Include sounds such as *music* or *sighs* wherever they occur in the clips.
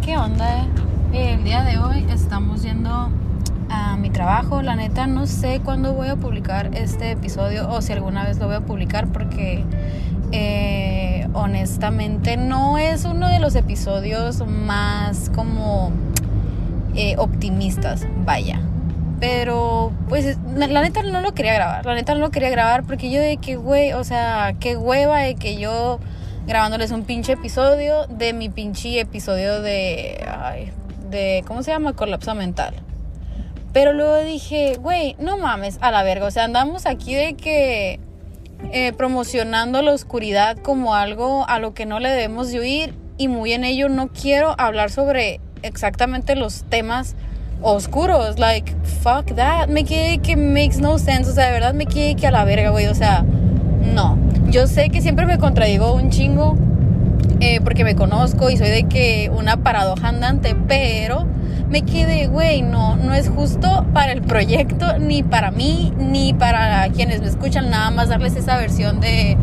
¿qué onda? El día de hoy estamos yendo a mi trabajo. La neta, no sé cuándo voy a publicar este episodio o si alguna vez lo voy a publicar porque eh, honestamente no es uno de los episodios más como eh, optimistas, vaya. Pero, pues, la, la neta no lo quería grabar. La neta no lo quería grabar porque yo de que, güey, o sea, qué hueva de que yo grabándoles un pinche episodio de mi pinche episodio de, ay, de, ¿cómo se llama? Colapso mental. Pero luego dije, güey, no mames, a la verga. O sea, andamos aquí de que eh, promocionando la oscuridad como algo a lo que no le debemos de huir. Y muy en ello no quiero hablar sobre exactamente los temas oscuros. Like, fuck that. Me quedé que makes no sense. O sea, de verdad me quedé que a la verga, güey. O sea, no. Yo sé que siempre me contradigo un chingo. eh, porque me conozco y soy de que una paradoja andante, pero me quedé, güey, no, no es justo para el proyecto, ni para mí, ni para quienes me escuchan, nada más darles esa versión de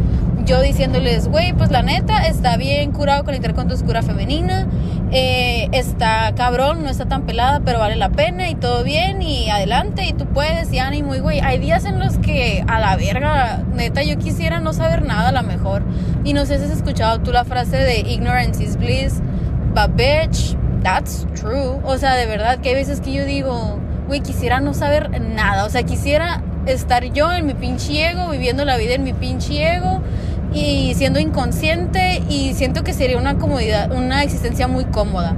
yo diciéndoles, güey, pues la neta, está bien curado conectar con tu oscura femenina, eh, está cabrón, no está tan pelada, pero vale la pena y todo bien y adelante y tú puedes y ánimo güey, hay días en los que a la verga, neta, yo quisiera no saber nada a lo mejor. Y no sé si has escuchado tú la frase de ignorance is bliss, but bitch, that's true. O sea, de verdad que hay veces que yo digo, güey, quisiera no saber nada, o sea, quisiera estar yo en mi pinche ego, viviendo la vida en mi pinche ego y siendo inconsciente y siento que sería una comodidad, una existencia muy cómoda.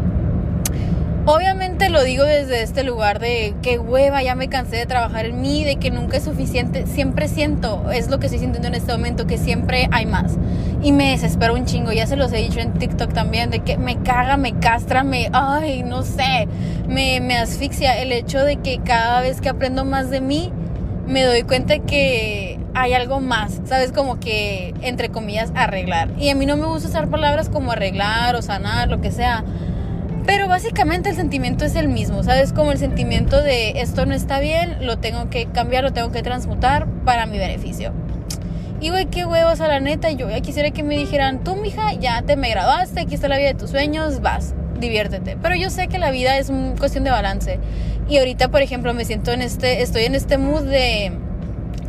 Obviamente lo digo desde este lugar de que hueva, ya me cansé de trabajar en mí, de que nunca es suficiente. Siempre siento, es lo que estoy sintiendo en este momento, que siempre hay más. Y me desespero un chingo, ya se los he dicho en TikTok también, de que me caga, me castra, me, ay, no sé, me, me asfixia el hecho de que cada vez que aprendo más de mí, me doy cuenta que hay algo más, ¿sabes? Como que, entre comillas, arreglar. Y a mí no me gusta usar palabras como arreglar o sanar, lo que sea. Pero básicamente el sentimiento es el mismo, ¿sabes? Como el sentimiento de esto no está bien, lo tengo que cambiar, lo tengo que transmutar para mi beneficio. Y güey, qué huevos a la neta, yo ya quisiera que me dijeran, tú mija, ya te me graduaste, aquí está la vida de tus sueños, vas, diviértete. Pero yo sé que la vida es cuestión de balance. Y ahorita, por ejemplo, me siento en este, estoy en este mood de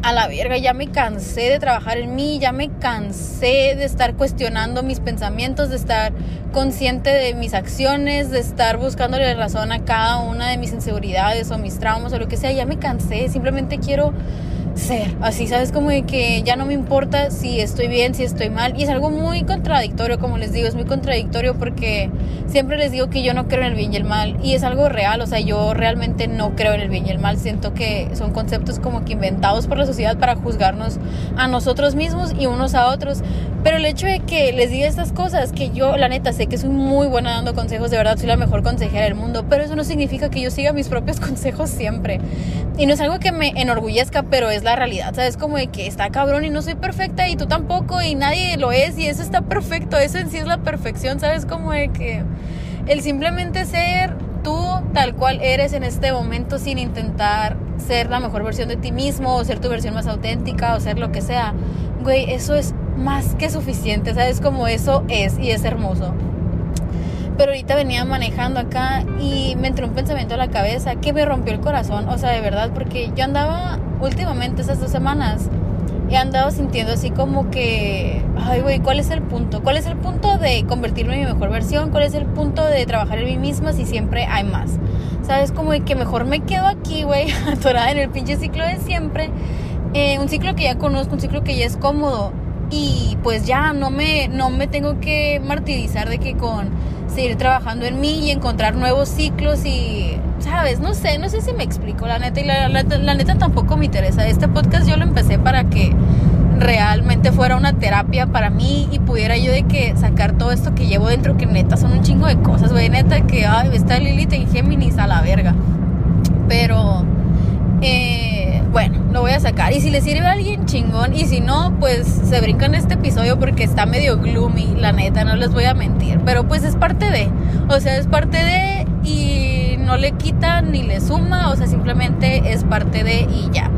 a la verga, ya me cansé de trabajar en mí, ya me cansé de estar cuestionando mis pensamientos, de estar consciente de mis acciones, de estar buscándole razón a cada una de mis inseguridades o mis traumas o lo que sea, ya me cansé, simplemente quiero ser, así, ¿sabes? Como de que ya no me importa si estoy bien, si estoy mal. Y es algo muy contradictorio, como les digo, es muy contradictorio porque siempre les digo que yo no creo en el bien y el mal. Y es algo real, o sea, yo realmente no creo en el bien y el mal. Siento que son conceptos como que inventados por la sociedad para juzgarnos a nosotros mismos y unos a otros. Pero el hecho de que les diga estas cosas, que yo la neta sé que soy muy buena dando consejos, de verdad soy la mejor consejera del mundo, pero eso no significa que yo siga mis propios *laughs* consejos siempre. Y no es algo que me enorgullezca, pero es la realidad, ¿sabes? Como de que está cabrón y no soy perfecta y tú tampoco y nadie lo es y eso está perfecto, eso en sí es la perfección, ¿sabes? Como de que el simplemente ser tú tal cual eres en este momento sin intentar ser la mejor versión de ti mismo o ser tu versión más auténtica o ser lo que sea, güey, eso es más que suficiente, ¿sabes? Como eso es y es hermoso. Pero ahorita venía manejando acá y me entró un pensamiento a la cabeza que me rompió el corazón, o sea, de verdad, porque yo andaba últimamente esas dos semanas he andado sintiendo así como que, ay, güey, ¿cuál es el punto? ¿Cuál es el punto de convertirme en mi mejor versión? ¿Cuál es el punto de trabajar en mí misma si siempre hay más? ¿Sabes? Como de que mejor me quedo aquí, güey, *laughs* atorada en el pinche ciclo de siempre. Eh, un ciclo que ya conozco, un ciclo que ya es cómodo. Y pues ya no me, no me tengo que martirizar de que con seguir trabajando en mí y encontrar nuevos ciclos y, ¿sabes? No sé, no sé si me explico, la neta, y la, la, neta tampoco me interesa. Este podcast yo lo empecé para que realmente fuera una terapia para mí y pudiera yo de que sacar todo esto que llevo dentro, que neta son un chingo de cosas, güey, neta que, ay, está Lilith en Géminis a la verga. Pero, eh, bueno, lo voy a Y si le sirve a alguien, chingón. Y si no, pues se brincan este episodio porque está medio gloomy, la neta, no les voy a mentir. Pero pues es parte de, o sea, es parte de y no le quita ni le suma, o sea, simplemente es parte de y ya.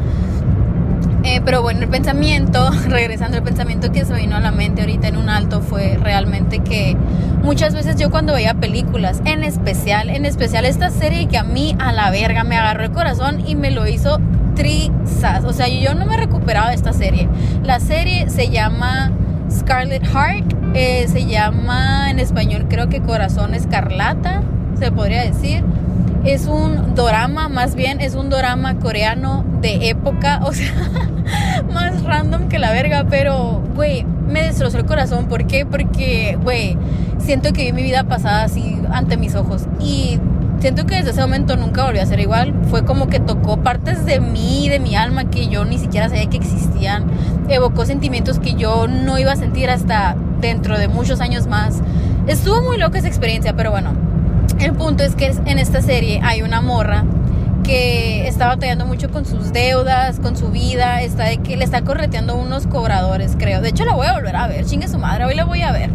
Eh, pero bueno, el pensamiento, *laughs* regresando al pensamiento que se vino a la mente ahorita en un alto fue realmente que muchas veces yo cuando veía películas, en especial, en especial esta serie que a mí a la verga me agarró el corazón y me lo hizo trizas. O sea, yo no me recuperaba de esta serie. La serie se llama Scarlet Heart, eh, se llama en español creo que Corazón Escarlata, se podría decir es un dorama, más bien es un dorama coreano de época, *laughs* o sea, más random que la verga, pero, güey, me destrozó el corazón. ¿Por qué? Porque, güey, siento que vi mi vida pasada así ante mis ojos y siento que desde ese momento nunca volvió a ser igual. Fue como que tocó partes de mí, de mi alma que yo ni siquiera sabía que existían. Evocó sentimientos que yo no iba a sentir hasta dentro de muchos años más. Estuvo muy loca esa experiencia, pero bueno, el punto es que en esta serie hay una morra que está batallando mucho con sus deudas, con su vida, está de que le está correteando unos cobradores, creo. De hecho, la voy a volver a ver, chingue su madre, hoy la voy a ver.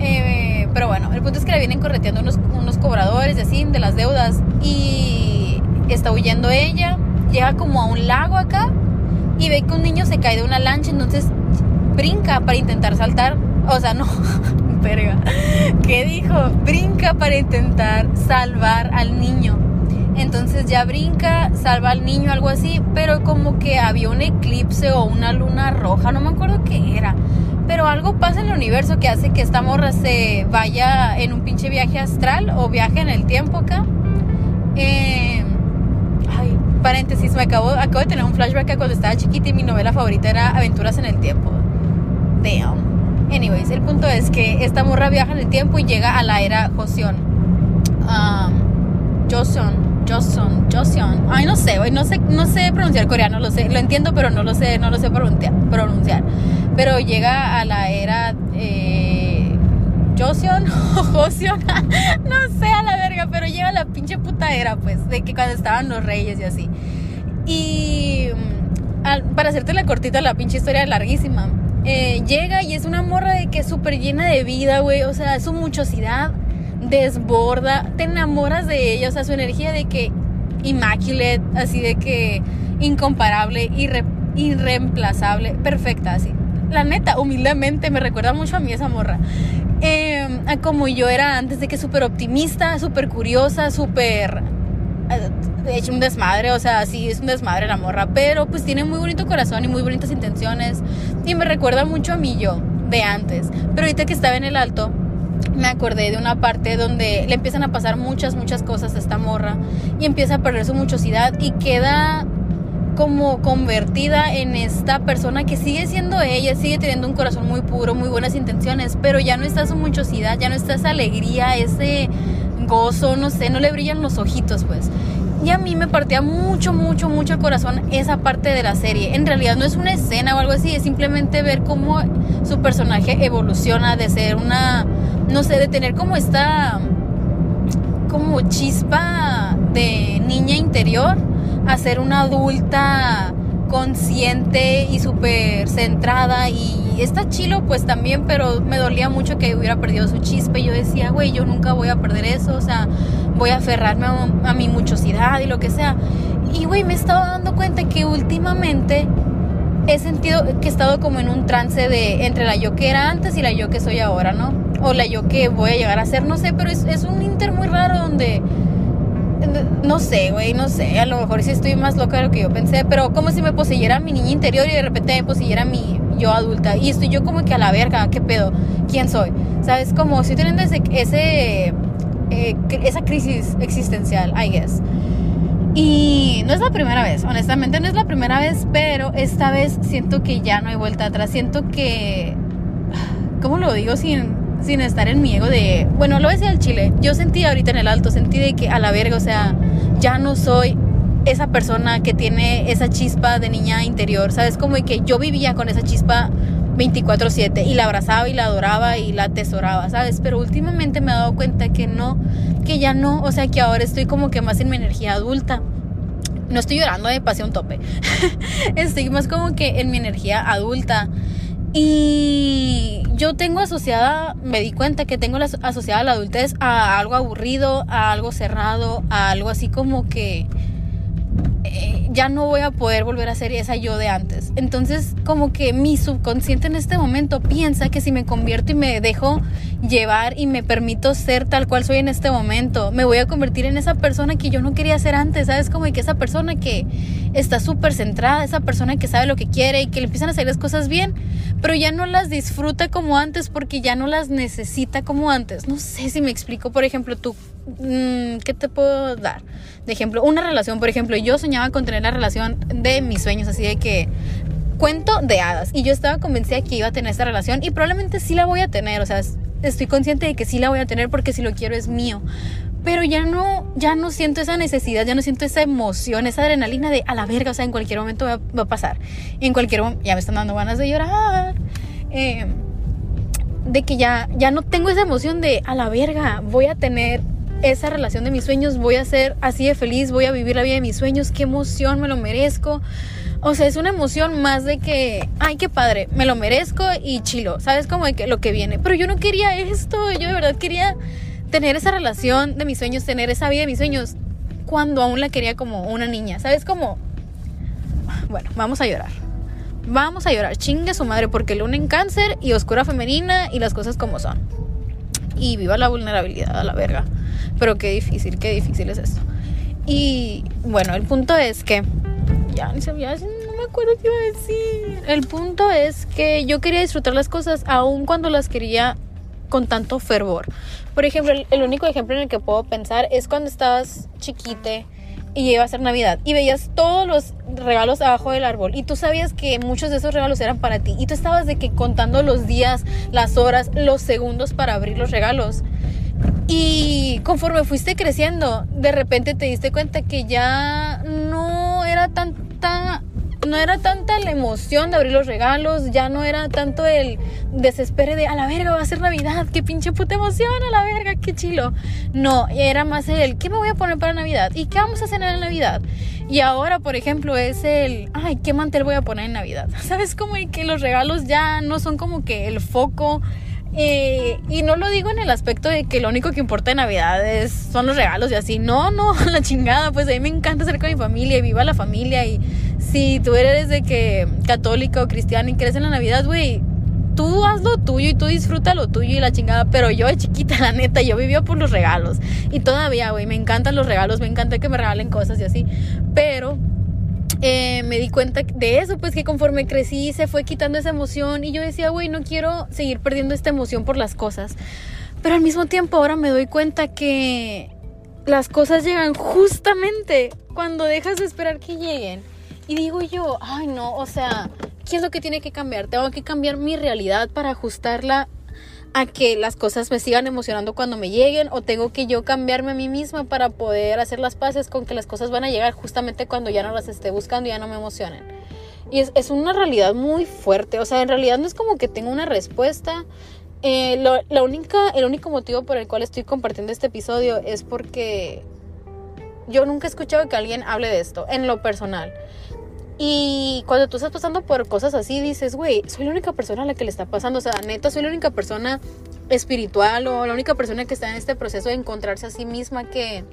Eh, pero bueno, el punto es que le vienen correteando unos, cobradores de así, de las deudas, y está huyendo ella, llega como a un lago acá y ve que un niño se cae de una lancha, entonces brinca para intentar saltar, o sea, no, *laughs* verga. ¿Qué dijo? Brinca para intentar salvar al niño. Entonces ya brinca, salva al niño, algo así, pero como que había un eclipse o una luna roja, no me acuerdo qué era. Pero algo pasa en el universo que hace que esta morra se vaya en un pinche viaje astral o viaje en el tiempo acá. Eh, ay, paréntesis, me acabo, acabo de tener un flashback a cuando estaba chiquita y mi novela favorita era Aventuras en el Tiempo. Damn. Anyways, el punto es que esta morra viaja en el tiempo y llega a la era Joseon. Um, Joseon, Joseon. Ay, no sé, no sé, no sé pronunciar coreano, lo sé, lo entiendo, pero no lo sé, no lo sé pronunciar. Pero llega a la era eh, Joseon *laughs* Joseon, *laughs* no sé a la verga, pero llega a la pinche puta era, pues, de que cuando estaban los reyes y así. Y mm, para hacerte la cortita, la pinche historia es larguísima eh, llega y es una morra de que súper llena de vida, güey. O sea, su muchosidad desborda, te enamoras de ella, o sea, su energía de que immaculate, así de que incomparable, irre, irreemplazable, perfecta, así. La neta, humildemente, me recuerda mucho a mí esa morra. Eh, como yo era antes de que súper optimista, súper curiosa, súper de hecho un desmadre, o sea, sí es un desmadre la morra, pero pues tiene muy bonito corazón y muy bonitas intenciones y me recuerda mucho a mí yo de antes. Pero ahorita que estaba en el alto, me acordé de una parte donde le empiezan a pasar muchas, muchas cosas a esta morra y empieza a perder su muchosidad y queda como convertida en esta persona que sigue siendo ella, sigue teniendo un corazón muy puro, muy buenas intenciones, pero ya no está su muchosidad, ya no está esa alegría, ese gozo, no sé, no le brillan los ojitos, pues. Y a mí me partía mucho, mucho, mucho el corazón esa parte de la serie. En realidad no es una escena o algo así, es simplemente ver cómo su personaje evoluciona de ser una, no sé, de tener como esta, como chispa de niña interior a ser una adulta consciente y súper centrada y está chilo pues también, pero me dolía mucho que hubiera perdido su chispa y yo decía, güey, yo nunca voy a perder eso, o sea, voy a aferrarme a, mi muchosidad y lo que sea. Y güey, me estaba dando cuenta que últimamente he sentido que he estado como en un trance de entre la yo que era antes y la yo que soy ahora, ¿no? O la yo que voy a llegar a ser, no sé, pero es, un inter muy raro donde no sé, güey, no sé. A lo mejor sí estoy más loca de lo que yo pensé. Pero como si me poseyera mi niña interior y de repente me poseyera mi yo adulta. Y estoy yo como que a la verga, ¿qué pedo? ¿Quién soy? ¿Sabes? Como estoy teniendo ese, ese eh, esa crisis existencial, I guess. Y no es la primera vez, honestamente no es la primera vez, pero esta vez siento que ya no hay vuelta atrás. Siento que, ¿cómo lo digo sin sin estar en mi ego de, bueno, lo decía el chile, yo sentí ahorita en el alto, sentí de que a la verga, o sea, ya no soy esa persona que tiene esa chispa de niña interior, ¿sabes? Como que yo vivía con esa chispa 24/7 y la abrazaba y la adoraba y la atesoraba, ¿sabes? Pero últimamente me he dado cuenta que no, que ya no, o sea, que ahora estoy como que más en mi energía adulta. No estoy llorando de pasión tope. *laughs* estoy más como que en mi energía adulta. Y yo tengo asociada, me di cuenta que tengo asociada la adultez a algo aburrido, a algo cerrado, a algo así como que... Eh, ya no voy a poder volver a ser esa yo de antes. Entonces, como que mi subconsciente en este momento piensa que si me convierto y me dejo llevar y me permito ser tal cual soy en este momento, me voy a convertir en esa persona que yo no quería ser antes, ¿sabes? Como que esa persona que está súper centrada, esa persona que sabe lo que quiere y que le empiezan a salir las cosas bien, pero ya no las disfruta como antes porque ya no las necesita como antes. No sé si me explico, por ejemplo, tú Mm, ¿qué te puedo dar? De ejemplo, una relación, por ejemplo, yo soñaba con tener la relación de mis sueños, así de que cuento de hadas. Y yo estaba convencida que iba a tener esta relación y probablemente sí la voy a tener, o sea, estoy consciente de que sí la voy a tener porque si lo quiero es mío. Pero ya no, ya no siento esa necesidad, ya no siento esa emoción, esa adrenalina de a la verga, o sea, en cualquier momento va, a pasar. en cualquier momento, ya me están dando ganas de llorar. Eh, de que ya, ya no tengo esa emoción de a la verga, voy a tener esa relación de mis sueños, voy a ser así de feliz, voy a vivir la vida de mis sueños, qué emoción, me lo merezco. O sea, es una emoción más de que, ay, qué padre, me lo merezco y chilo, ¿sabes? Como de que lo que viene. Pero yo no quería esto, yo de verdad quería tener esa relación de mis sueños, tener esa vida de mis sueños, cuando aún la quería como una niña, ¿sabes? Como, bueno, vamos a llorar. Vamos a llorar, chingue su madre, porque luna en cáncer y oscura femenina y las cosas como son. Y viva la vulnerabilidad a la verga. Pero qué difícil, qué difícil es esto. Y bueno, el punto es que ya ni sabía, no me acuerdo qué iba a decir. El punto es que yo quería disfrutar las cosas aun cuando las quería con tanto fervor. Por ejemplo, el, único ejemplo en el que puedo pensar es cuando estabas chiquite y iba a ser Navidad y veías todos los regalos abajo del árbol y tú sabías que muchos de esos regalos eran para ti y tú estabas de que contando los días, las horas, los segundos para abrir los regalos. Y conforme fuiste creciendo, de repente te diste cuenta que ya no era tanta no era tanta la emoción de abrir los regalos, ya no era tanto el desespero de a la verga va a ser Navidad, qué pinche puta emoción, a la verga, qué chilo. No, era más el qué me voy a poner para Navidad y qué vamos a hacer en Navidad. Y ahora, por ejemplo, es el ay, qué mantel voy a poner en Navidad. *laughs* ¿Sabes cómo que los regalos ya no son como que el foco eh, y no lo digo en el aspecto de que lo único que importa en Navidad es, son los regalos y así. No, no, *laughs* la chingada. Pues a mí me encanta estar con mi familia y viva la familia. Y si tú eres de que católica o cristiana y crees en la Navidad, güey, tú haz lo tuyo y tú disfruta lo tuyo y la chingada. Pero yo de chiquita, la neta, yo vivía por los regalos. Y todavía, güey, me encantan los regalos, me encanta que me regalen cosas y así. Pero eh, me di cuenta de eso, pues que conforme crecí se fue quitando esa emoción y yo decía, güey, no quiero seguir perdiendo esta emoción por las cosas. Pero al mismo tiempo ahora me doy cuenta que las cosas llegan justamente cuando dejas de esperar que lleguen. Y digo yo, ay no, o sea, ¿qué es lo que tiene que cambiar? Tengo que cambiar mi realidad para ajustarla a que las cosas me sigan emocionando cuando me lleguen o tengo que yo cambiarme a mí misma para poder hacer las paces con que las cosas van a llegar justamente cuando ya no las esté buscando y ya no me emocionen. Y es, es una realidad muy fuerte, o sea, en realidad no es como que tengo una respuesta. Eh, la única, el único motivo por el cual estoy compartiendo este episodio es porque yo nunca he escuchado que alguien hable de esto, en lo personal. Y cuando tú estás pasando por cosas así, dices, güey, soy la única persona a la que le está pasando. O sea, neta, soy la única persona espiritual o la única persona que está en este proceso de encontrarse a sí misma que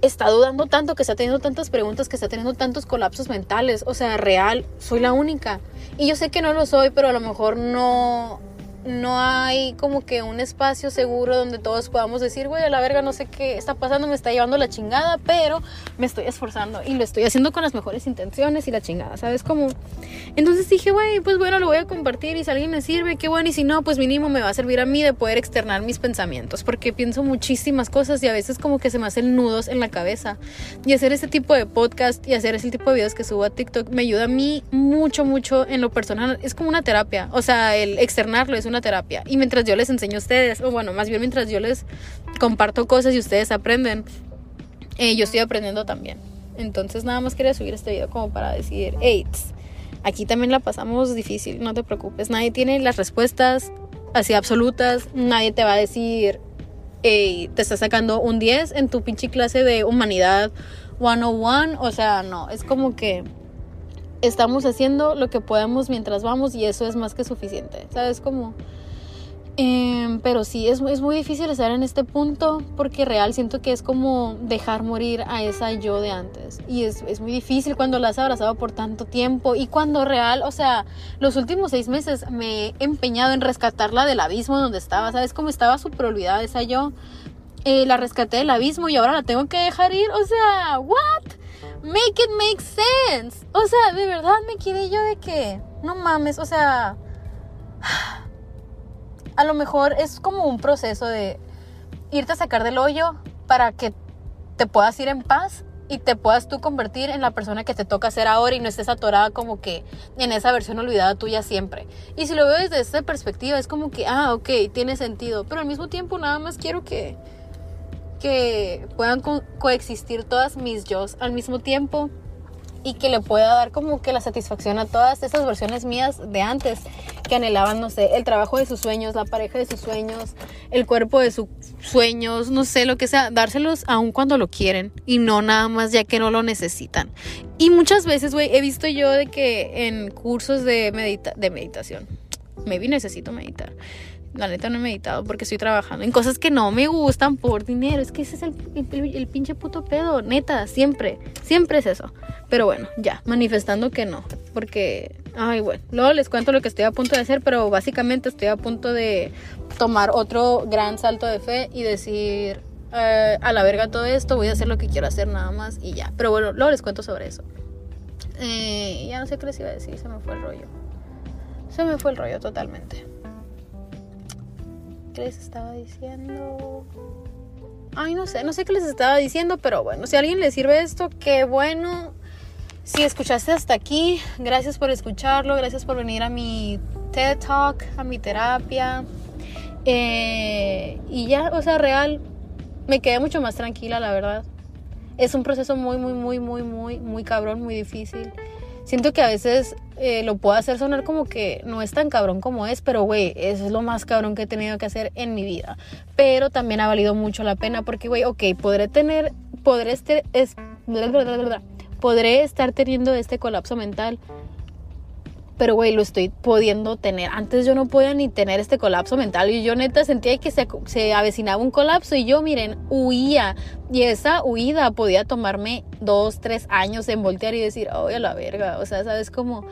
está dudando tanto, que está teniendo tantas preguntas, que está teniendo tantos colapsos mentales. O sea, real, soy la única. Y yo sé que no lo soy, pero a lo mejor no, no hay como que un espacio seguro donde todos podamos decir, güey, a la verga, no sé qué está pasando, me está llevando la chingada, pero me estoy esforzando y lo estoy haciendo con las mejores intenciones y la chingada, ¿sabes? Como... Entonces dije, güey, pues bueno, lo voy a compartir y si alguien me sirve, qué bueno, y si no, pues mínimo me va a servir a mí de poder externar mis pensamientos, porque pienso muchísimas cosas y a veces como que se me hacen nudos en la cabeza. Y hacer este tipo de podcast y hacer ese tipo de videos que subo a TikTok me ayuda a mí mucho, mucho en lo personal. Es como una terapia, o sea, el externarlo es una terapia. Y mientras yo les enseño a ustedes, o bueno, más bien mientras yo les comparto cosas y ustedes aprenden, eh, yo estoy aprendiendo también. Entonces nada más quería subir este video como para decir, hey, aquí también la pasamos difícil, no te preocupes. Nadie tiene las respuestas así absolutas, nadie te va a decir, hey, te está sacando un 10 en tu pinche clase de humanidad 101, o sea, no, es como que estamos haciendo lo que podemos mientras vamos y eso es más que suficiente. ¿Sabes cómo? Em, pero sí, es, es, muy difícil estar en este punto porque real siento que es como dejar morir a esa yo de antes. Y es, es, muy difícil cuando la has abrazado por tanto tiempo y cuando real, o sea, los últimos seis meses me he empeñado en rescatarla del abismo donde estaba. ¿Sabes cómo estaba súper olvidada esa yo? Eh, la rescaté del abismo y ahora la tengo que dejar ir. O sea, ¿what? Make it make sense. O sea, de verdad me quedé yo de que, no mames, o sea *sighs* a lo mejor es como un proceso de irte a sacar del hoyo para que te puedas ir en paz y te puedas tú convertir en la persona que te toca ser ahora y no estés atorada como que en esa versión olvidada tuya siempre. Y si lo veo desde esta perspectiva es como que, ah, ok, tiene sentido, pero al mismo tiempo nada más quiero que, que puedan coexistir todas mis yo al mismo tiempo y que le pueda dar como que la satisfacción a todas esas versiones mías de antes que anhelaban, no sé, el trabajo de sus sueños, la pareja de sus sueños, el cuerpo de sus sueños, no sé, lo que sea, dárselos aun cuando lo quieren y no nada más ya que no lo necesitan. Y muchas veces, güey, he visto yo de que en cursos de, medita de meditación, maybe necesito meditar la neta no he meditado porque estoy trabajando en cosas que no me gustan por dinero. Es que ese es el, el, pinche puto pedo, neta, siempre, siempre es eso. Pero bueno, ya, manifestando que no. Porque, ay, bueno, luego les cuento lo que estoy a punto de hacer, pero básicamente estoy a punto de tomar otro gran salto de fe y decir, eh, a la verga todo esto, voy a hacer lo que quiero hacer nada más y ya. Pero bueno, luego les cuento sobre eso. Eh, ya no sé qué les iba a decir, se me fue el rollo. Se me fue el rollo totalmente. ¿Qué les estaba diciendo? Ay, no sé, no sé qué les estaba diciendo, pero bueno, si a alguien le sirve esto, qué bueno. Si escuchaste hasta aquí, gracias por escucharlo, gracias por venir a mi TED Talk, a mi terapia. Eh, y ya, o sea, real, me quedé mucho más tranquila, la verdad. Es un proceso muy, muy, muy, muy, muy, muy cabrón, muy difícil. Siento que a veces eh, lo puedo hacer sonar como que no es tan cabrón como es, pero güey, eso es lo más cabrón que he tenido que hacer en mi vida. Pero también ha valido mucho la pena porque, güey, ok, podré tener, podré, este, es, podré estar teniendo este colapso mental pero güey, lo estoy pudiendo tener. Antes yo no podía ni tener este colapso mental y yo neta sentía que se, se avecinaba un colapso y yo, miren, huía. Y esa huida podía tomarme dos, tres años en voltear y decir, oh, a la verga. O sea, ¿sabes cómo?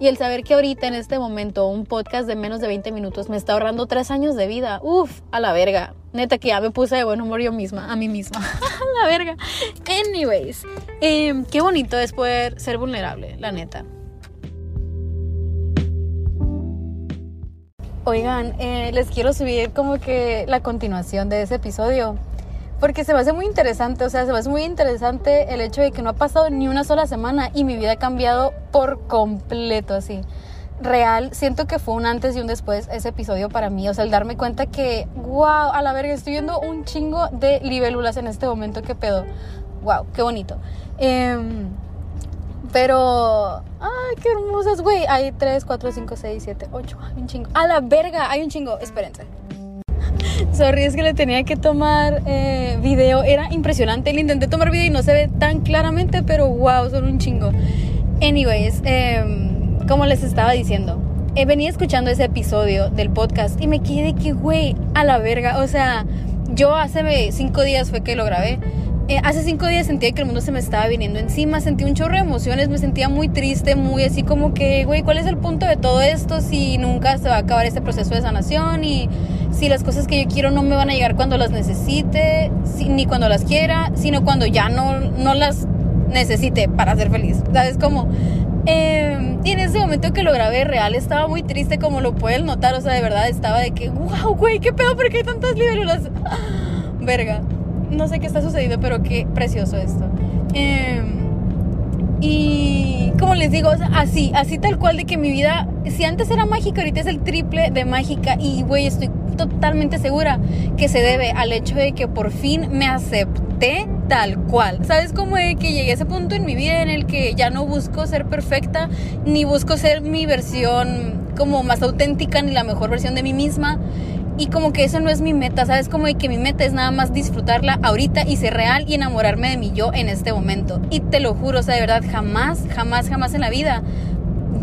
Y el saber que ahorita en este momento un podcast de menos de 20 minutos me está ahorrando tres años de vida. Uf, a la verga. Neta que ya me puse de buen humor yo misma, a mí misma. *laughs* a la verga. Anyways, em, qué bonito es poder ser vulnerable, la neta. Oigan, eh, les quiero subir como que la continuación de ese episodio. Porque se me hace muy interesante, o sea, se me hace muy interesante el hecho de que no ha pasado ni una sola semana y mi vida ha cambiado por completo así. Real, siento que fue un antes y un después ese episodio para mí. O sea, el darme cuenta que, wow, a la verga, estoy viendo un chingo de libélulas en este momento, qué pedo. Wow, qué bonito. Eh, pero, ay, qué hermosas, güey. Hay 3, 4, 5, 6, 7, 8. Hay un chingo. A la verga, hay un chingo. Espérense. *laughs* Sorry, es que le tenía que tomar eh, video. Era impresionante. Le intenté tomar video y no se ve tan claramente, pero wow, son un chingo. Anyways, eh, como les estaba diciendo, eh, venía escuchando ese episodio del podcast y me quedé que, güey, a la verga. O sea, yo hace cinco días fue que lo grabé eh, hace cinco días sentía que el mundo se me estaba viniendo encima, sentí un chorro de emociones, me sentía muy triste, muy así como que, güey, ¿cuál es el punto de todo esto si nunca se va a acabar este proceso de sanación y si las cosas que yo quiero no me van a llegar cuando las necesite, ni cuando las quiera, sino cuando ya no, no las necesite para ser feliz? ¿Sabes cómo? Eh, y en ese momento que lo grabé real estaba muy triste como lo pueden notar, o sea, de verdad estaba de que, wow, güey, qué pedo, ¿por qué hay tantas libélulas? *laughs* Verga no sé qué está sucediendo, pero qué precioso esto. Em, y como les digo, así, así tal cual de que mi vida, si antes era mágica, ahorita es el triple de mágica. Y, güey, estoy totalmente segura que se debe al hecho de que por fin me acepté tal cual. ¿Sabes cómo de que llegué a ese punto en mi vida en el que ya no busco ser perfecta, ni busco ser mi versión como más auténtica, ni la mejor versión de mí misma? Y como que eso no es mi meta, ¿sabes? Como que mi meta es nada más disfrutarla ahorita y ser real y enamorarme de mi yo en este momento. Y te lo juro, o sea, de verdad, jamás, jamás, jamás en la vida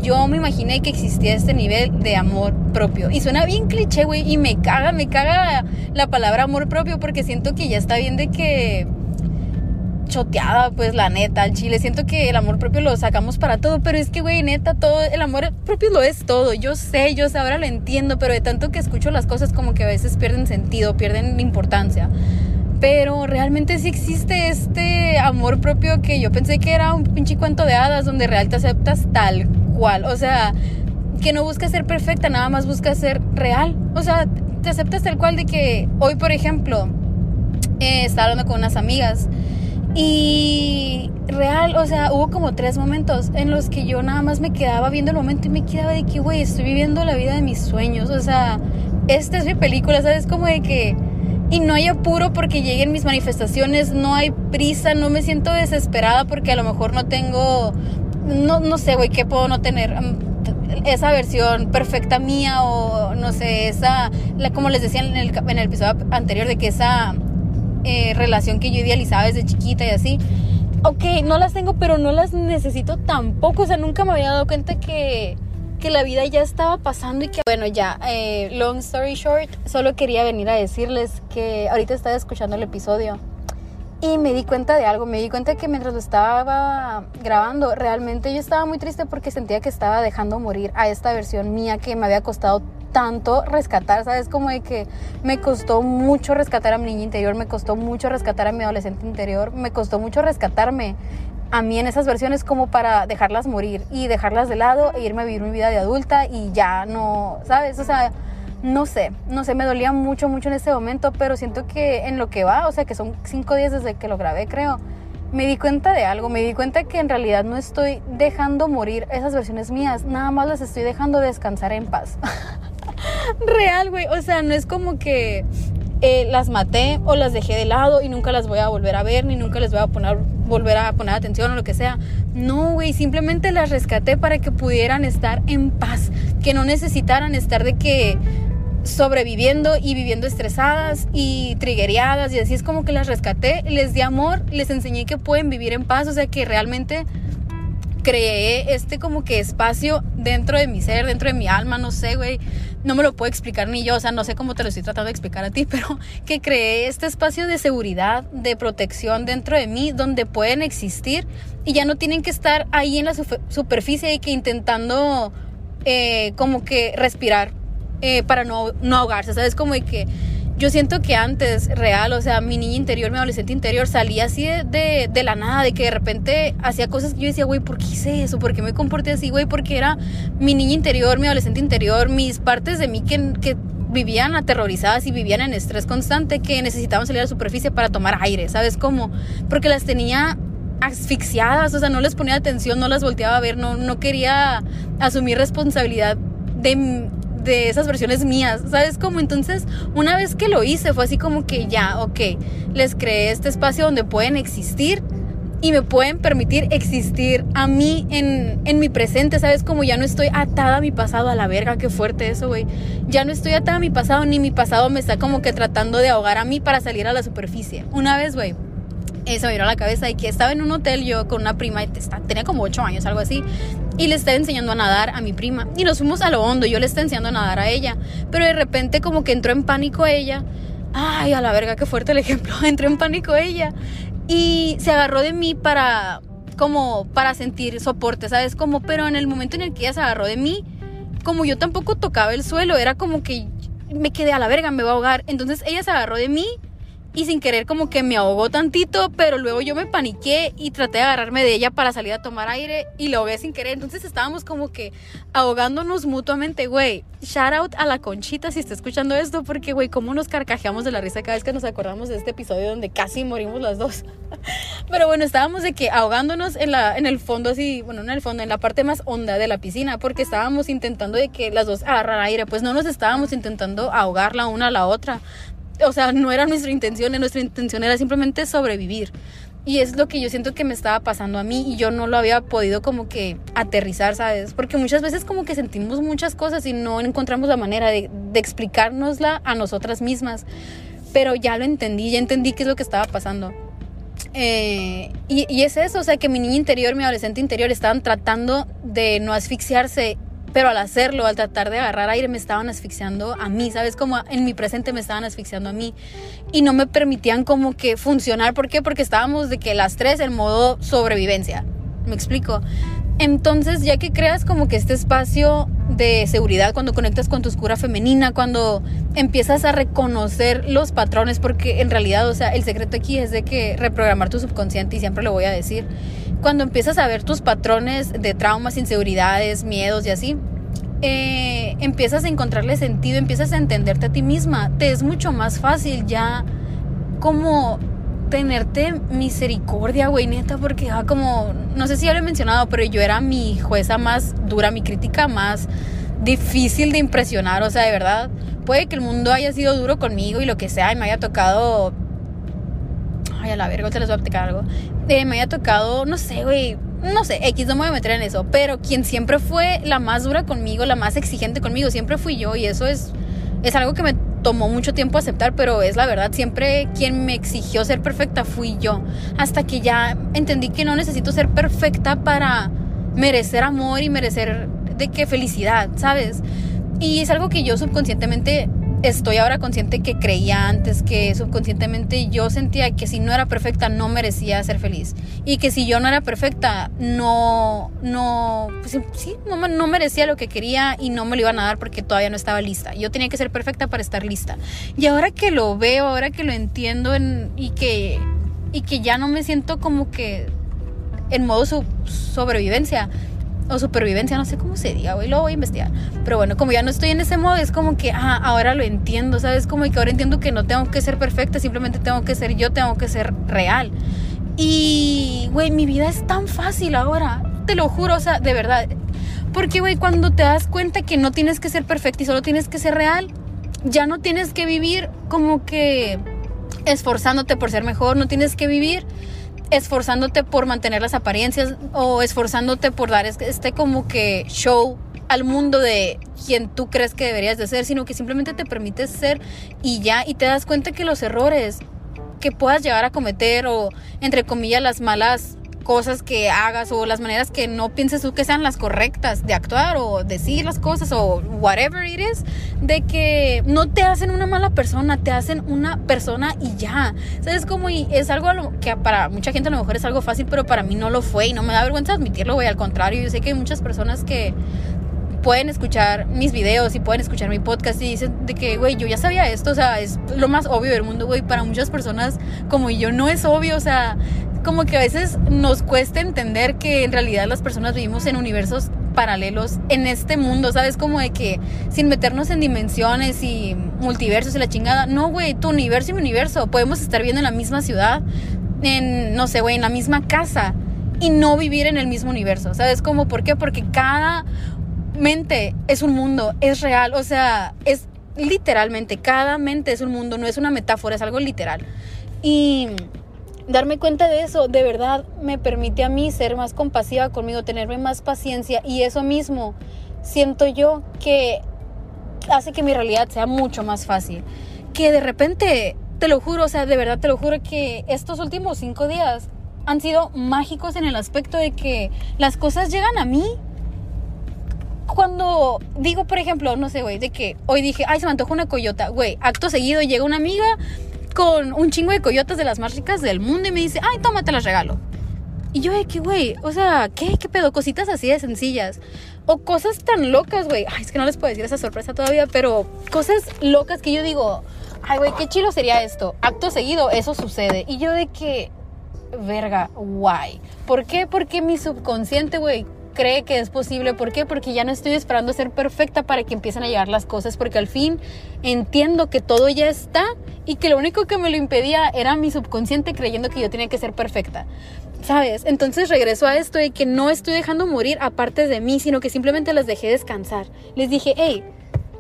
yo me imaginé que existía este nivel de amor propio. Y suena bien cliché, güey, y me caga, me caga la palabra amor propio porque siento que ya está bien de que choteada, pues la neta, al chile. Siento que el amor propio lo sacamos para todo, pero es que, güey, neta, todo, el amor propio lo es todo. Yo sé, yo sé, ahora lo entiendo, pero de tanto que escucho las cosas como que a veces pierden sentido, pierden importancia. Pero realmente sí existe este amor propio que yo pensé que era un pinche cuento de hadas donde real te aceptas tal cual. O sea, que no busca ser perfecta, nada más busca ser real. O sea, te aceptas tal cual de que hoy, por ejemplo, eh, estaba hablando con unas amigas y real, o sea, hubo como tres momentos en los que yo nada más me quedaba viendo el momento y me quedaba de que, güey, estoy viviendo la vida de mis sueños. O sea, esta es mi película, ¿sabes? Como de que... Y no hay apuro porque lleguen mis manifestaciones, no hay prisa, no me siento desesperada porque a lo mejor no tengo, no, no sé, güey, ¿qué puedo no tener? Mm, esa versión perfecta mía o no sé, esa, como les decía en el, en el episodio anterior, de que esa eh, relación que yo idealizaba desde chiquita y así. Ok, no las tengo, pero no las necesito tampoco. O sea, nunca me había dado cuenta que, que la vida ya estaba pasando y que, bueno, ya, eh, long story short, solo quería venir a decirles que ahorita estaba escuchando el episodio y me di cuenta de algo. Me di cuenta que mientras lo estaba grabando, realmente yo estaba muy triste porque sentía que estaba dejando morir a esta versión mía que me había costado tanto rescatar, ¿sabes? Como de que me costó mucho rescatar a mi niña interior, me costó mucho rescatar a mi adolescente interior, me costó mucho rescatarme a mí en esas versiones como para dejarlas morir y dejarlas de lado e irme a vivir mi vida de adulta y ya no, ¿sabes? O sea, no sé, no sé, me dolía mucho, mucho en ese momento, pero siento que en lo que va, o sea, que son cinco días desde que lo grabé, creo, me di cuenta de algo, me di cuenta que en realidad no estoy dejando morir esas versiones mías, nada más las estoy dejando descansar en paz. *laughs* *laughs* Real, güey. O sea, no es como que eh, las maté o las dejé de lado y nunca las voy a volver a ver, ni nunca les voy a poner, volver a poner atención o lo que sea. No, güey, simplemente las rescaté para que pudieran estar en paz, que no necesitaran estar de que sobreviviendo y viviendo estresadas y triguereadas y así es como que las rescaté, les di amor, les enseñé que pueden vivir en paz, o sea que realmente creé este como que espacio dentro de mi ser, dentro de mi alma, no sé, güey, no me lo puedo explicar ni yo, o sea, no sé cómo te lo estoy tratando de explicar a ti, *laughs* pero que creé este espacio de seguridad, de protección dentro de mí, donde pueden existir y ya no tienen que estar ahí en la superficie y que intentando eh, como que respirar eh, para no, no ahogarse, ¿sabes? Como de que yo siento que antes, real, o sea, mi niña interior, mi adolescente interior, salía así de, de, la nada, de que de repente hacía cosas que yo decía, güey, ¿por qué hice eso? ¿Por qué me comporté así, güey? Porque era mi niña interior, mi adolescente interior, mis partes de mí que, que vivían aterrorizadas y vivían en estrés constante, que necesitaban salir a la superficie para tomar aire, ¿sabes cómo? Porque las tenía asfixiadas, o sea, no les ponía atención, no las volteaba a ver, no, no quería asumir responsabilidad de de esas versiones mías, ¿sabes cómo? Entonces, una vez que lo hice, fue así como que ya, ok, les creé este espacio donde pueden existir y me pueden permitir existir a mí en, en mi presente, ¿sabes? Como ya no estoy atada a mi pasado, a la verga, qué fuerte eso, güey. Ya no estoy atada a mi pasado, ni mi pasado me está como que tratando de ahogar a mí para salir a la superficie. Una vez, güey, eh, se me vino a la cabeza y que estaba en un hotel yo con una prima, tenía como 8 años, algo así, y le estaba enseñando a nadar a mi prima. Y nos fuimos a lo hondo, yo le estaba enseñando a nadar a ella, pero de repente como que entró en pánico ella. Ay, a la verga, qué fuerte el ejemplo. *laughs* Entró en pánico ella y se agarró de mí para como para sentir soporte, ¿sabes? Como, pero en el momento en el que ella se agarró de mí, como yo tampoco tocaba el suelo, era como que me quedé a la verga, me va a ahogar. Entonces ella se agarró de mí y sin querer como que me ahogó tantito, pero luego yo me paniqué y traté de agarrarme de ella para salir a tomar aire y lo ahogué sin querer. Entonces estábamos como que ahogándonos mutuamente, güey. Shout out a la Conchita si está escuchando esto, porque, güey, cómo nos carcajeamos de la risa cada vez que nos acordamos de este episodio donde casi morimos las dos. *laughs* pero bueno, estábamos de que ahogándonos en, la, en el fondo así, bueno, en el fondo, en la parte más honda de la piscina, porque estábamos intentando de que las dos agarraran aire, pues no nos estábamos intentando ahogar la una a la otra o sea, no era nuestra intención, nuestra intención era simplemente sobrevivir. Y es lo que yo siento que me estaba pasando a mí y yo no lo había podido como que aterrizar, ¿sabes? Porque muchas veces como que sentimos muchas cosas y no encontramos la manera de, de explicárnosla a nosotras mismas. Pero ya lo entendí, ya entendí qué es lo que estaba pasando. Eh, y, y, es eso, o sea, que mi niña interior, mi adolescente interior estaban tratando de no asfixiarse, pero al hacerlo, al tratar de agarrar aire, me estaban asfixiando a mí, ¿sabes? Como en mi presente me estaban asfixiando a mí y no me permitían como que funcionar. ¿Por qué? Porque estábamos de que las tres en modo sobrevivencia. ¿Me explico? Entonces, ya que creas como que este espacio de seguridad, cuando conectas con tu oscura femenina, cuando empiezas a reconocer los patrones, porque en realidad, o sea, el secreto aquí es de que reprogramar tu subconsciente, y siempre lo voy a decir, cuando empiezas a ver tus patrones de traumas, inseguridades, miedos y así, eh, empiezas a encontrarle sentido, empiezas a entenderte a ti misma, te es mucho más fácil ya como tenerte misericordia, güey, neta, porque ah, como, no sé si ya lo he mencionado, pero yo era mi jueza más dura, mi crítica más difícil de impresionar, o sea, de verdad, puede que el mundo haya sido duro conmigo y lo que sea, y me haya tocado, ay, a la verga, te les voy a platicar algo, me haya tocado, no sé, güey, no sé, X, no me voy a meter en eso, pero quien siempre fue la más dura conmigo, la más exigente conmigo, siempre fui yo, y eso es, es algo que me tomó mucho tiempo aceptar, pero es la verdad, siempre quien me exigió ser perfecta fui yo. Hasta que ya entendí que no necesito ser perfecta para merecer amor y merecer de qué felicidad, ¿sabes? Y es algo que yo subconscientemente estoy ahora consciente que creía antes, que subconscientemente yo sentía que si no era perfecta no merecía ser feliz. Y que si yo no era perfecta no, no, pues sí, no, no merecía lo que quería y no me lo iban a dar porque todavía no estaba lista. Yo tenía que ser perfecta para estar lista. Y ahora que lo veo, ahora que lo entiendo y, que, y que ya no me siento como que en modo sobrevivencia, o supervivencia, no sé cómo se diga, güey, lo voy a investigar. Pero bueno, como ya no estoy en ese modo, es como que, ah, ahora lo entiendo, ¿sabes? Como que ahora entiendo que no tengo que ser perfecta, simplemente tengo que ser yo, tengo que ser real. Y, güey, mi vida es tan fácil ahora, te lo juro, o sea, de verdad. Porque, güey, cuando te das cuenta que no tienes que ser perfecta y solo tienes que ser real, ya no tienes que vivir como que esforzándote por ser mejor, no tienes que vivir esforzándote por mantener las apariencias o esforzándote por dar este como que show al mundo de quien tú crees que deberías de ser, sino que simplemente te permites ser y ya, y te das cuenta que los errores que puedas llegar a cometer o entre comillas las malas cosas que hagas o las maneras que no pienses tú que sean las correctas de actuar o decir las cosas o whatever it is, de que no te hacen una mala persona, te hacen una persona y ya. ¿Sabes cómo? Y es algo que para mucha gente a lo mejor es algo fácil, pero para mí no lo fue y no me da vergüenza admitirlo, güey. Al contrario, yo sé que hay muchas personas que pueden escuchar mis videos y pueden escuchar mi podcast y dicen de que, güey, yo ya sabía esto, o sea, es lo más obvio del mundo, güey. Para muchas personas como yo no es obvio, o sea, como que a veces nos cuesta entender que en realidad las personas vivimos en universos paralelos en este mundo, ¿sabes? Como de que sin meternos en dimensiones y multiversos y la chingada, no, güey, tu universo y mi universo, podemos estar viviendo en la misma ciudad, en, no sé, güey, en la misma casa y no vivir en el mismo universo, ¿sabes? Como, ¿por qué? Porque cada mente es un mundo, es real, o sea, es literalmente, cada mente es un mundo, no es una metáfora, es algo literal. Y darme cuenta de eso, de verdad, me permite a mí ser más compasiva conmigo, tenerme más paciencia y eso mismo siento yo que hace que mi realidad sea mucho más fácil. Que de repente, te lo juro, o sea, de verdad te lo juro que estos últimos cinco días han sido mágicos en el aspecto de que las cosas llegan a mí. Cuando digo, por ejemplo, no sé, güey, de que hoy dije, ay, se me antoja una coyota, güey, acto seguido llega una amiga, con un chingo de coyotas de las más ricas del mundo y me dice, ay, toma, te las regalo. Y yo, de que, güey, o sea, ¿qué? ¿Qué pedo? Cositas así de sencillas. O cosas tan locas, güey. Ay, es que no les puedo decir esa sorpresa todavía, pero cosas locas que yo digo, ay, güey, qué chilo sería esto. Acto seguido, eso sucede. Y yo de que, verga, guay. ¿Por qué? Porque mi subconsciente, güey, cree que es posible. ¿Por qué? Porque ya no estoy esperando ser perfecta para que empiecen a llegar las cosas, porque al fin entiendo que todo ya está y que lo único que me lo impedía era mi subconsciente creyendo que yo tenía que ser perfecta. ¿Sabes? Entonces regreso a esto de que no estoy dejando morir a de mí, sino que simplemente las dejé descansar. Les dije, hey,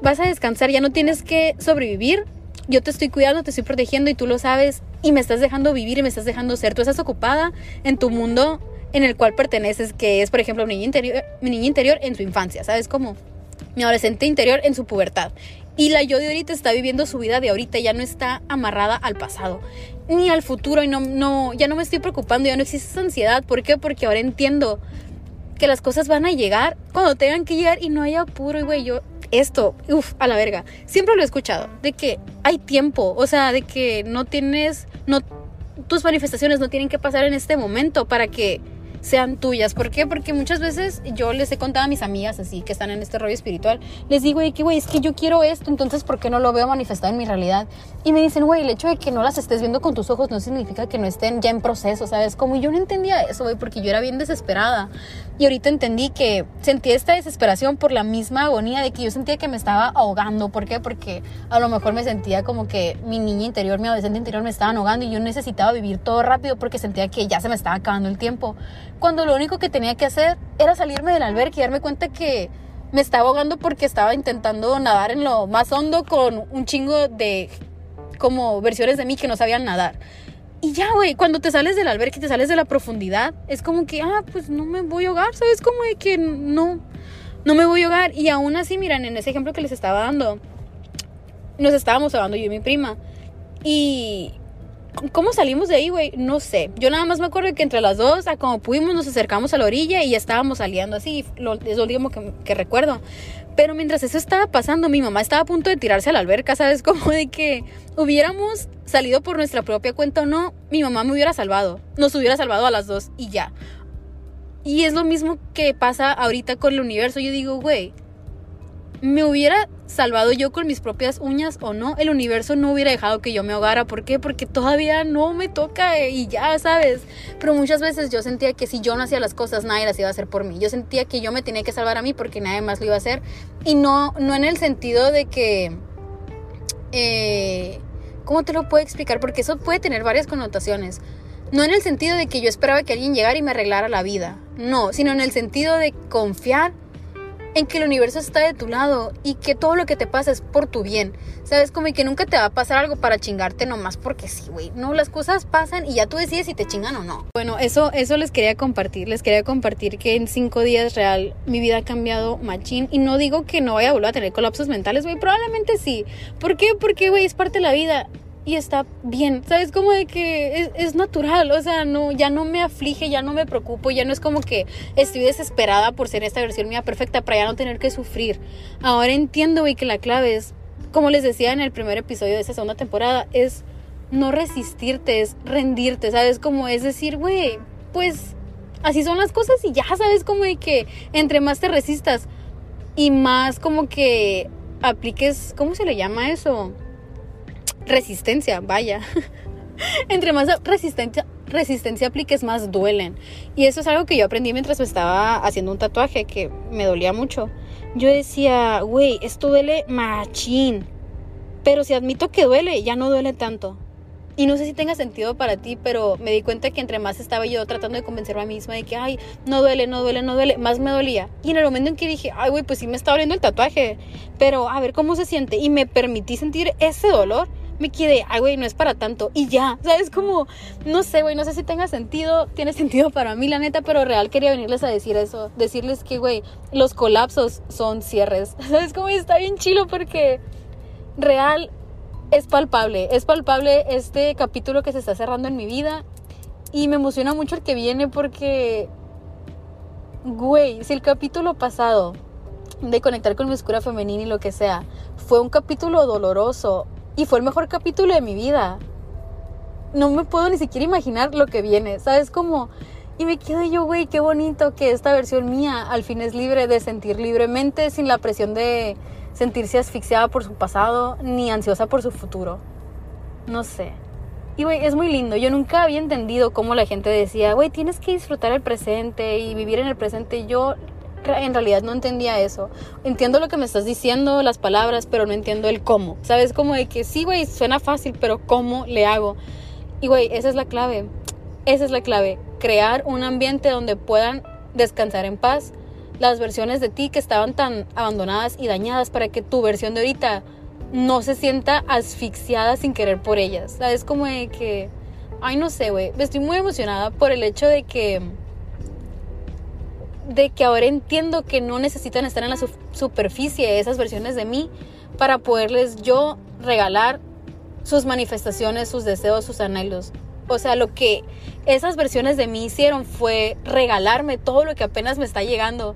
vas a descansar, ya no tienes que sobrevivir. Yo te estoy cuidando, te estoy protegiendo y tú lo sabes y me estás dejando vivir y me estás dejando ser. Tú estás ocupada en tu mundo en el cual perteneces, que es, por ejemplo, mi niña interior, mi niña interior en su infancia, ¿sabes cómo? Mi adolescente interior en su pubertad. Y la yo de ahorita está viviendo su vida de ahorita, ya no está amarrada al pasado. ni al futuro y no, no, ya no me estoy preocupando, ya no existe ansiedad. ¿Por qué? Porque ahora entiendo que las cosas van a llegar cuando tengan que llegar y no hay apuro. Y güey, yo, esto, uff, a la verga. Siempre lo he escuchado, de que hay tiempo, o sea, de que no tienes, no, tus manifestaciones no tienen que pasar en este momento para que sean tuyas. ¿Por qué? Porque muchas veces yo les he contado a mis amigas así que están en este rollo espiritual, les digo, güey, es que yo quiero esto, entonces ¿por qué no lo veo manifestado en mi realidad? Y me dicen, güey, el hecho de que no las estés viendo con tus ojos no significa que no estén ya en proceso, ¿sabes? Como yo no entendía eso, güey, porque yo era bien desesperada. Y ahorita entendí que sentí esta desesperación por la misma agonía de que yo sentía que me estaba ahogando. ¿Por qué? Porque a lo mejor me sentía como que mi niña interior, mi adolescente interior me estaban ahogando y yo necesitaba vivir todo rápido porque sentía que ya se me estaba acabando el tiempo cuando lo único que tenía que hacer era salirme del albergue y darme cuenta que me estaba ahogando porque estaba intentando nadar en lo más hondo con un chingo de como versiones de mí que no sabían nadar. Y ya, güey, cuando te sales del albergue y te sales de la profundidad, es como que, ah, pues no me voy a ahogar, ¿sabes? Como de que no, no me voy a ahogar. Y aún así, miren, en ese ejemplo que les estaba dando, nos estábamos ahogando yo y mi prima. Y ¿Cómo salimos de ahí, güey? No sé. Yo nada más me acuerdo que entre las dos, a como pudimos, nos acercamos a la orilla y ya estábamos saliendo así. Lo, es lo último que, recuerdo. Pero mientras eso estaba pasando, mi mamá estaba a punto de tirarse a la alberca, ¿sabes? *laughs* Como de que hubiéramos salido por nuestra propia cuenta o no, mi mamá me hubiera salvado. Nos hubiera salvado a las dos y ya. Y es lo mismo que pasa ahorita con el universo. Yo digo, güey, me hubiera salvado yo con mis propias uñas o no, el universo no hubiera dejado que yo me ahogara. ¿Por qué? Porque todavía no me toca y ya, ¿sabes? Pero muchas veces yo sentía que si yo no hacía las cosas, nadie las iba a hacer por mí. Yo sentía que yo me tenía que salvar a mí porque nadie más lo iba a hacer. Y no, no en el sentido de que... Eh, ¿Cómo te lo puedo explicar? Porque eso puede tener varias connotaciones. No en el sentido de que yo esperaba que alguien llegara y me arreglara la vida. No, sino en el sentido de confiar en que el universo está de tu lado y que todo lo que te pasa es por tu bien. Sabes, como que nunca te va a pasar algo para chingarte nomás porque sí, güey. No, las cosas pasan y ya tú decides si te chingan o no. Bueno, eso, eso les quería compartir. Les quería compartir que en cinco días real mi vida ha cambiado machín. Y no digo que no vaya a volver a tener colapsos mentales, güey. Probablemente sí. ¿Por qué? Porque, güey, es parte de la vida y está bien, ¿sabes? Como de que es, natural, o sea, no, ya no me aflige, ya no me preocupo, ya no es como que estoy desesperada por ser esta versión mía perfecta para ya no tener que sufrir. Ahora entiendo, güey, que la clave es, como les decía en el primer episodio de esta segunda temporada, es no resistirte, es rendirte, ¿sabes? Como es decir, güey, pues así son las cosas y ya sabes como de que entre más te resistas y más como que apliques, ¿cómo se le llama eso? Resistencia, vaya. *laughs* Entre más resistencia, resistencia apliques, más duelen. Y eso es algo que yo aprendí mientras me estaba haciendo un tatuaje que me dolía mucho. Yo decía, güey, esto duele machín. Pero si admito que duele, ya no duele tanto. Y no sé si tenga sentido para ti, pero me di cuenta que entre más estaba yo tratando de convencerme a mí misma de que, ay, no duele, no duele, no duele, más me dolía. Y en el momento en que dije, ay, güey, pues sí me está doliendo el tatuaje, pero a ver cómo se siente. Y me permití sentir ese dolor me quedé, ay, güey, no es para tanto. Y ya, ¿sabes? Como, no sé, güey, no sé si tenga sentido, tiene sentido para mí, la neta, pero real quería venirles a decir eso. Decirles que, güey, los colapsos son cierres. *laughs* ¿Sabes? Como está bien chilo porque real es palpable. Es palpable este capítulo que se está cerrando en mi vida. Y me emociona mucho el que viene porque, güey, si el capítulo pasado de conectar con mi oscura femenina y lo que sea fue un capítulo doloroso, y fue el mejor capítulo de mi vida. No me puedo ni siquiera imaginar lo que viene, ¿sabes? Como... Y me quedo yo, güey, qué bonito que esta versión mía al fin es libre de sentir libremente sin la presión de sentirse asfixiada por su pasado ni ansiosa por su futuro. No sé. Y, güey, es muy lindo. Yo nunca había entendido cómo la gente decía, güey, tienes que disfrutar el presente y vivir en el presente. Yo en realidad no entendía eso. Entiendo lo que me estás diciendo, las palabras, pero no entiendo el cómo. ¿Sabes? Como de que sí, güey, suena fácil, pero ¿cómo le hago? Y, güey, esa es la clave. Esa es la clave. Crear un ambiente donde puedan descansar en paz las versiones de ti que estaban tan abandonadas y dañadas para que tu versión de ahorita no se sienta asfixiada sin querer por ellas. ¿Sabes? Como de que... Ay, no sé, güey. Estoy muy emocionada por el hecho de que de que ahora entiendo que no necesitan estar en la superficie esas versiones de mí para poderles yo regalar sus manifestaciones, sus deseos, sus anhelos. O sea, lo que esas versiones de mí hicieron fue regalarme todo lo que apenas me está llegando.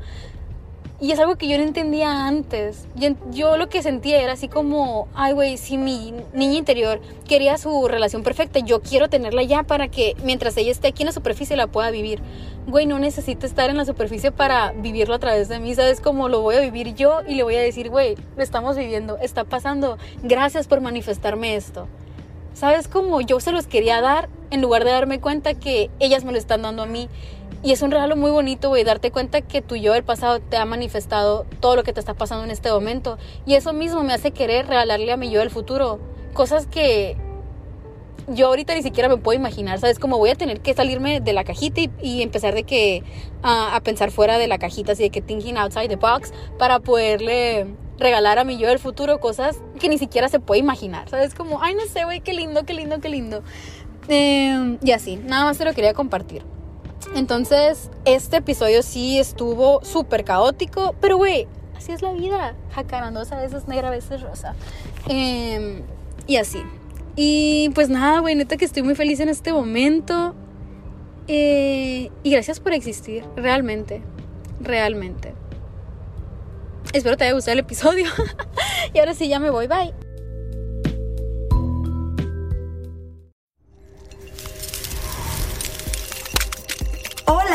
Y es algo que yo no entendía antes. Yo, lo que sentía era así como, ay, güey, si mi niña interior quería su relación perfecta, yo quiero tenerla ya para que mientras ella esté aquí en la superficie la pueda vivir. Güey, no necesito estar en la superficie para vivirlo a través de mí. ¿Sabes cómo lo voy a vivir yo? Y le voy a decir, güey, lo estamos viviendo, está pasando. Gracias por manifestarme esto. ¿Sabes cómo yo se los quería dar en lugar de darme cuenta que ellas me lo están dando a mí? Y es un regalo muy bonito, güey, darte cuenta que tu yo del pasado te ha manifestado todo lo que te está pasando en este momento. Y eso mismo me hace querer regalarle a mi yo del futuro cosas que yo ahorita ni siquiera me puedo imaginar, ¿sabes? Como voy a tener que salirme de la cajita y, empezar de que a pensar fuera de la cajita, así de que thinking outside the box, para poderle regalar a mi yo del futuro cosas que ni siquiera se puede imaginar, ¿sabes? Como, ay, no sé, güey, qué lindo, qué lindo, qué lindo. Em, y así, nada más te lo quería compartir. Entonces, este episodio sí estuvo súper caótico, pero güey, así es la vida. Jacarandosa, a veces negra, a veces rosa. Em, y así. Y pues nada, güey, neta que estoy muy feliz en este momento. Eh, y gracias por existir, realmente. Realmente. Espero te haya gustado el episodio. *laughs* y ahora sí, ya me voy. Bye.